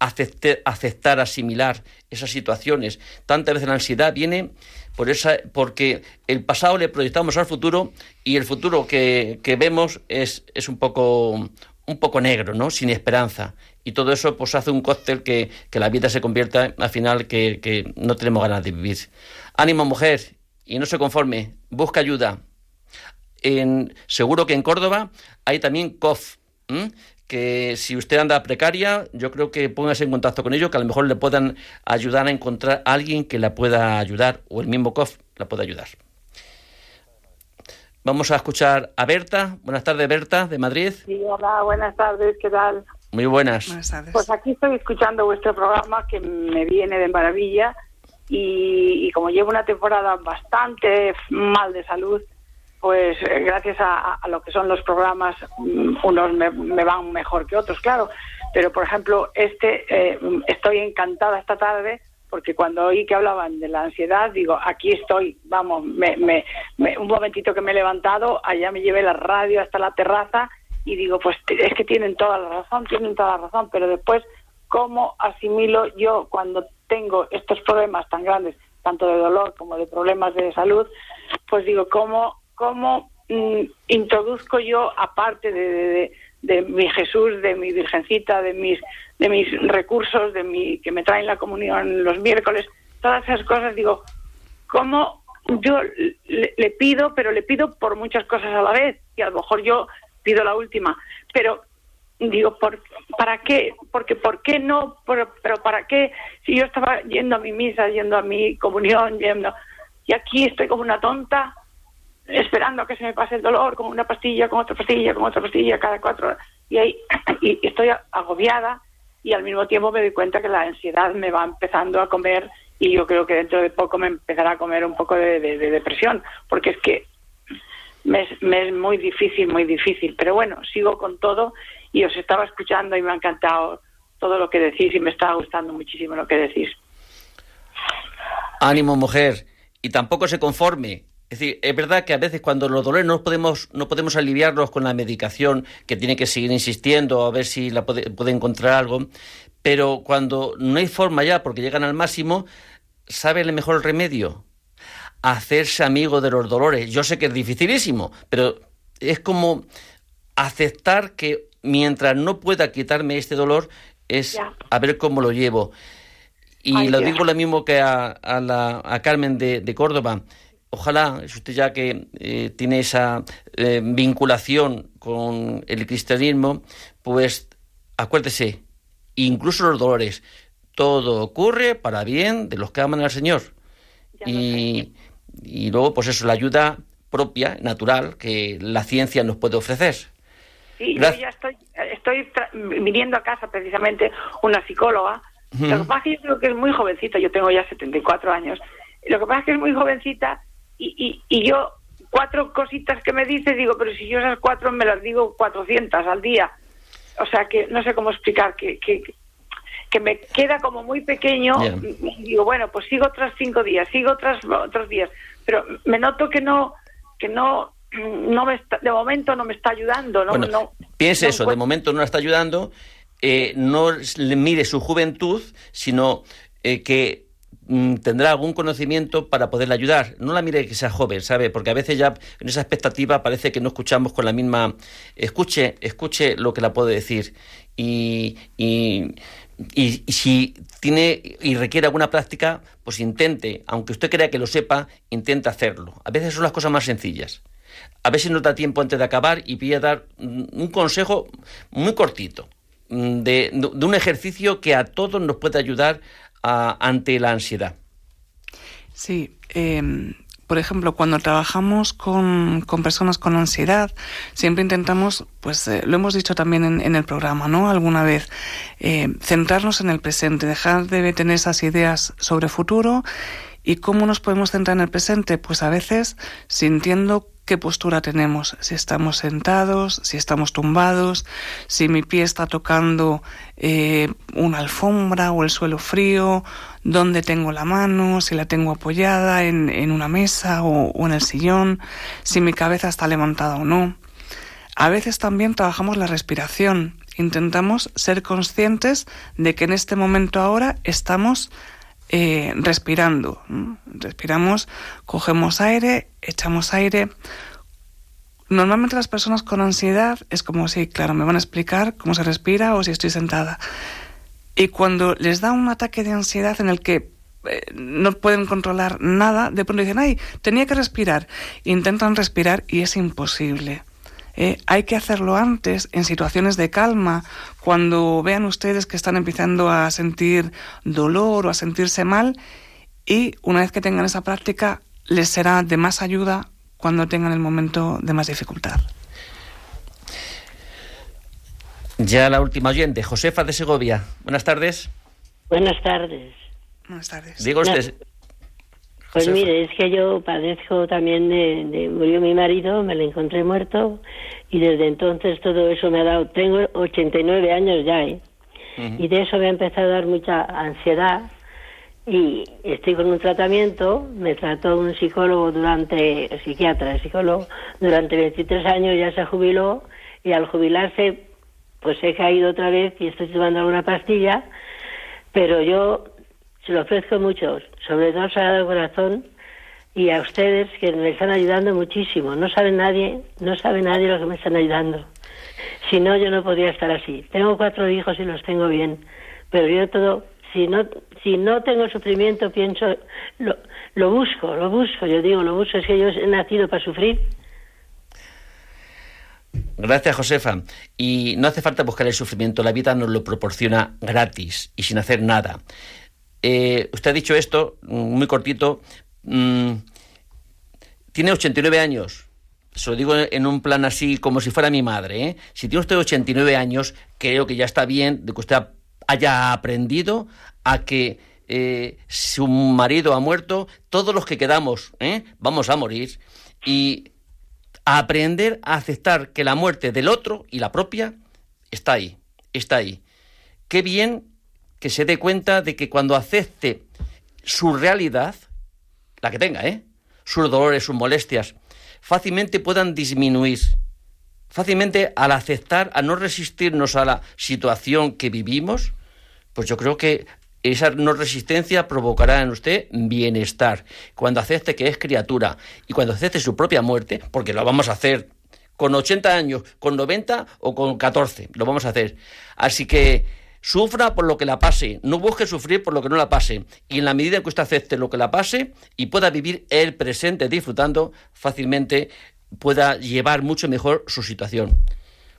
acepte- aceptar, asimilar esas situaciones. Tantas veces la ansiedad viene por esa, porque el pasado le proyectamos al futuro y el futuro que, que vemos es, es un poco un poco negro, ¿no? Sin esperanza. Y todo eso pues hace un cóctel que, que la vida se convierta al final que, que no tenemos ganas de vivir. Ánimo mujer y no se conforme, busca ayuda. En, seguro que en Córdoba hay también COF, que si usted anda precaria, yo creo que póngase en contacto con ellos, que a lo mejor le puedan ayudar a encontrar a alguien que la pueda ayudar, o el mismo COF la pueda ayudar. Vamos a escuchar a Berta. Buenas tardes, Berta, de Madrid. Sí, hola, buenas tardes, ¿qué tal? Muy buenas. Buenas tardes. Pues aquí estoy escuchando vuestro programa que me viene de maravilla y, y como llevo una temporada bastante mal de salud, pues eh, gracias a, a lo que son los programas, mm, unos me, me van mejor que otros, claro. Pero, por ejemplo, este, eh, estoy encantada esta tarde porque cuando oí que hablaban de la ansiedad, digo, aquí estoy, vamos, me, me, me- un momentito que me he levantado, allá me llevé la radio hasta la terraza y digo, pues es que tienen toda la razón, tienen toda la razón, pero después, ¿cómo asimilo yo cuando tengo estos problemas tan grandes, tanto de dolor como de problemas de salud? Pues digo, ¿cómo, cómo mm, introduzco yo, aparte de, de- de- de mi Jesús, de mi Virgencita, de mis, de mis recursos, de mi, que me traen la comunión los miércoles, todas esas cosas, digo, cómo yo le, le pido, pero le pido por muchas cosas a la vez, y a lo mejor yo pido la última, pero digo, ¿por, ¿para qué? Porque, ¿por qué no? Pero, pero ¿para qué? Si yo estaba yendo a mi misa, yendo a mi comunión, yendo, y aquí estoy como una tonta, esperando a que se me pase el dolor, con una pastilla, con otra pastilla, con otra pastilla, cada cuatro horas, y ahí y estoy agobiada, y al mismo tiempo me doy cuenta que la ansiedad me va empezando a comer y yo creo que dentro de poco me empezará a comer un poco de, de- de depresión, porque es que me es, me es muy difícil, muy difícil. Pero bueno, sigo con todo y os estaba escuchando y me ha encantado todo lo que decís y me está gustando muchísimo lo que decís. Ánimo, mujer. y tampoco se conforme. Es decir, es verdad que a veces cuando los dolores no podemos, no podemos aliviarlos con la medicación, que tiene que seguir insistiendo a ver si la puede, puede encontrar algo, pero cuando no hay forma ya porque llegan al máximo, ¿sabe el mejor remedio? Hacerse amigo de los dolores. Yo sé que es dificilísimo, pero es como aceptar que mientras no pueda quitarme este dolor, es a ver cómo lo llevo. Y Ay, lo digo lo mismo que a, a la, a Carmen de, de Córdoba. Ojalá, es usted ya que eh, tiene esa eh, vinculación con el cristianismo, pues acuérdese, incluso los dolores, todo ocurre para bien de los que aman al Señor. Ya Y, y luego, pues eso, la ayuda propia, natural, que la ciencia nos puede ofrecer. Sí, yo ya estoy, estoy viniendo a casa precisamente una psicóloga. Lo que pasa es que yo creo que es muy jovencita, yo tengo ya 74 años. Lo que pasa es que es muy jovencita y, y, y yo cuatro cositas que me dice, digo, pero si yo esas cuatro me las digo 400 al día. O sea que no sé cómo explicar, que, que, que me queda como muy pequeño. Y Digo, bueno, pues sigo otras cinco días, sigo otras otros días, pero me noto que no, que no, no me está, de momento no me está ayudando, no, bueno, no piense no eso, de momento no la está ayudando, eh, no le mire su juventud, sino eh, que mm, tendrá algún conocimiento para poderle ayudar. No la mire que sea joven, ¿sabe? Porque a veces ya en esa expectativa parece que no escuchamos con la misma... Escuche, escuche lo que la puede decir. Y, y, y- si tiene y requiere alguna práctica, pues intente, aunque usted crea que lo sepa, intente hacerlo. A veces son las cosas más sencillas. A ver si nos da tiempo antes de acabar y voy a dar un consejo muy cortito mm, de, de un ejercicio que a todos nos puede ayudar a- ante la ansiedad. Sí, eh, por ejemplo, cuando trabajamos con, con personas con ansiedad, siempre intentamos, pues eh, lo hemos dicho también en, en el programa, ¿no? Alguna vez, eh, centrarnos en el presente, dejar de tener esas ideas sobre futuro y cómo nos podemos centrar en el presente, pues a veces sintiendo qué postura tenemos, si estamos sentados, si estamos tumbados, si mi pie está tocando eh, una alfombra o el suelo frío, dónde tengo la mano, si la tengo apoyada en, en una mesa o, o en el sillón, si mi cabeza está levantada o no. A veces también trabajamos la respiración. Intentamos ser conscientes de que en este momento ahora estamos eh, respirando. Respiramos, cogemos aire, echamos aire. Normalmente las personas con ansiedad es como si, claro, me van a explicar cómo se respira o si estoy sentada. Y cuando les da un ataque de ansiedad en el que eh, no pueden controlar nada, de pronto dicen, ay, tenía que respirar. Intentan respirar y es imposible. Eh, hay que hacerlo antes, en situaciones de calma, cuando vean ustedes que están empezando a sentir dolor o a sentirse mal, y una vez que tengan esa práctica, les será de más ayuda cuando tengan el momento de más dificultad. Ya la última oyente, Josefa de Segovia. Buenas tardes. Buenas tardes. Buenas tardes. Diga usted. Pues mire, es que yo padezco también de, de- Murió mi marido, me lo encontré muerto y desde entonces todo eso me ha dado... Tengo 89 años ya, ¿eh? Y de eso me ha empezado a dar mucha ansiedad y estoy con un tratamiento, me trató un psicólogo durante, psiquiatra, psicólogo, durante 23 años, ya se jubiló y al jubilarse pues he caído otra vez y estoy tomando alguna pastilla, pero yo se lo ofrezco mucho, sobre todo Sagrado Corazón y a ustedes que me están ayudando muchísimo. No sabe nadie, no sabe nadie lo que me están ayudando. Si no, yo no podría estar así. Tengo cuatro hijos y los tengo bien, pero yo todo, si no, si no tengo sufrimiento, pienso, lo, lo busco, lo busco, yo digo, lo busco, es que yo he nacido para sufrir. Gracias, Josefa. Y no hace falta buscar el sufrimiento, la vida nos lo proporciona gratis y sin hacer nada. Eh, usted ha dicho esto, mm, muy cortito, mm, tiene 89 años. Se lo digo en un plan así como si fuera mi madre. ¿eh? Si tiene usted 89 años, creo que ya está bien de que usted haya aprendido a que eh, su marido ha muerto, todos los que quedamos vamos a morir. Y a aprender a aceptar que la muerte del otro y la propia está ahí, está ahí. Qué bien que se dé cuenta de que cuando acepte su realidad, la que tenga, ¿eh? sus dolores, sus molestias, fácilmente puedan disminuir. Fácilmente al aceptar, a no resistirnos a la situación que vivimos, pues yo creo que esa no resistencia provocará en usted bienestar. Cuando acepte que es criatura y cuando acepte su propia muerte, porque lo vamos a hacer con 80 años, con 90 o con 14, lo vamos a hacer. Así que sufra por lo que la pase, no busque sufrir por lo que no la pase. Y en la medida en que usted acepte lo que la pase y pueda vivir el presente disfrutando, fácilmente pueda llevar mucho mejor su situación.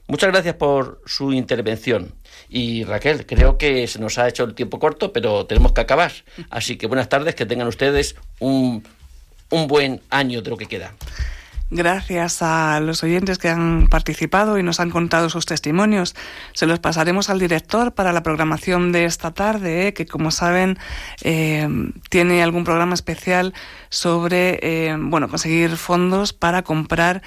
Muchas gracias por su intervención. Y Raquel, creo que se nos ha hecho el tiempo corto, pero tenemos que acabar. Así que buenas tardes, que tengan ustedes un, un buen año de lo que queda. Gracias a los oyentes que han participado y nos han contado sus testimonios. Se los pasaremos al director para la programación de esta tarde, eh, que como saben eh, tiene algún programa especial sobre eh, bueno conseguir fondos para comprar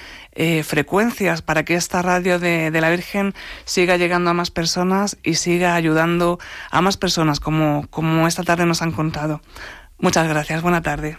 frecuencias para que esta radio de, de, la Virgen siga llegando a más personas y siga ayudando a más personas como, como esta tarde nos han contado. Muchas gracias. Buena tarde.